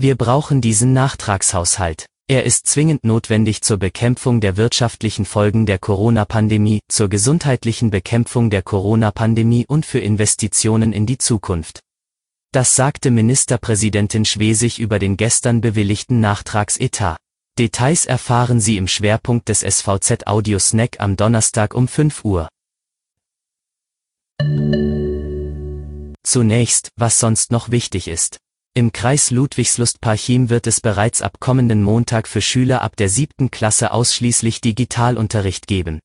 Wir brauchen diesen Nachtragshaushalt. Er ist zwingend notwendig zur Bekämpfung der wirtschaftlichen Folgen der Corona-Pandemie, zur gesundheitlichen Bekämpfung der Corona-Pandemie und für Investitionen in die Zukunft. Das sagte Ministerpräsidentin Schwesig über den gestern bewilligten Nachtragsetat. Details erfahren Sie im Schwerpunkt des SVZ Audio Snack am Donnerstag um 5 Uhr. Zunächst, was sonst noch wichtig ist. Im Kreis Ludwigslust-Parchim wird es bereits ab kommenden Montag für Schüler ab der siebten Klasse ausschließlich Digitalunterricht geben.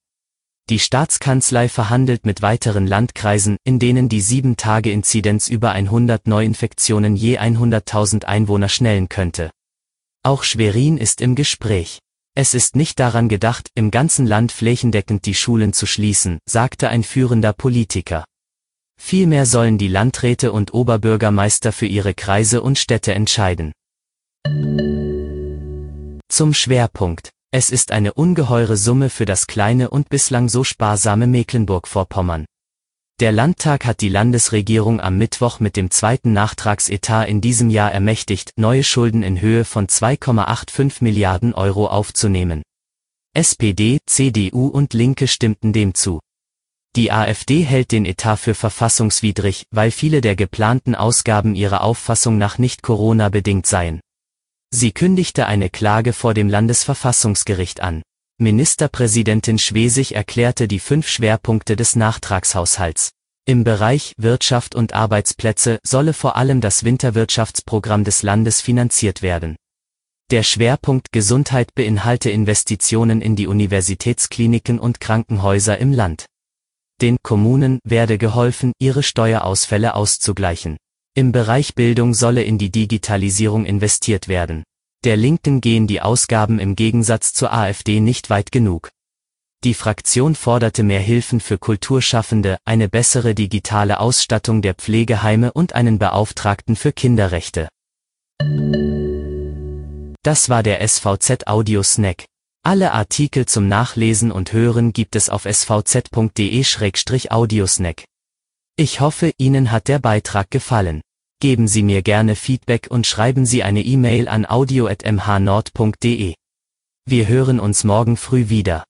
Die Staatskanzlei verhandelt mit weiteren Landkreisen, in denen die 7-Tage-Inzidenz über 100 Neuinfektionen je 100.000 Einwohner schnellen könnte. Auch Schwerin ist im Gespräch. Es ist nicht daran gedacht, im ganzen Land flächendeckend die Schulen zu schließen, sagte ein führender Politiker. Vielmehr sollen die Landräte und Oberbürgermeister für ihre Kreise und Städte entscheiden. Zum Schwerpunkt. Es ist eine ungeheure Summe für das kleine und bislang so sparsame Mecklenburg-Vorpommern. Der Landtag hat die Landesregierung am Mittwoch mit dem zweiten Nachtragsetat in diesem Jahr ermächtigt, neue Schulden in Höhe von 2,85 Milliarden Euro aufzunehmen. SPD, CDU und Linke stimmten dem zu. Die AfD hält den Etat für verfassungswidrig, weil viele der geplanten Ausgaben ihrer Auffassung nach nicht Corona bedingt seien. Sie kündigte eine Klage vor dem Landesverfassungsgericht an. Ministerpräsidentin Schwesig erklärte die fünf Schwerpunkte des Nachtragshaushalts. Im Bereich Wirtschaft und Arbeitsplätze solle vor allem das Winterwirtschaftsprogramm des Landes finanziert werden. Der Schwerpunkt Gesundheit beinhalte Investitionen in die Universitätskliniken und Krankenhäuser im Land. Den Kommunen werde geholfen, ihre Steuerausfälle auszugleichen. Im Bereich Bildung solle in die Digitalisierung investiert werden. Der Linken gehen die Ausgaben im Gegensatz zur AfD nicht weit genug. Die Fraktion forderte mehr Hilfen für Kulturschaffende, eine bessere digitale Ausstattung der Pflegeheime und einen Beauftragten für Kinderrechte. Das war der SVZ Audio Snack. Alle Artikel zum Nachlesen und Hören gibt es auf svz.de-audiosnack. Ich hoffe, Ihnen hat der Beitrag gefallen. Geben Sie mir gerne Feedback und schreiben Sie eine E-Mail an audio.mhnord.de. Wir hören uns morgen früh wieder.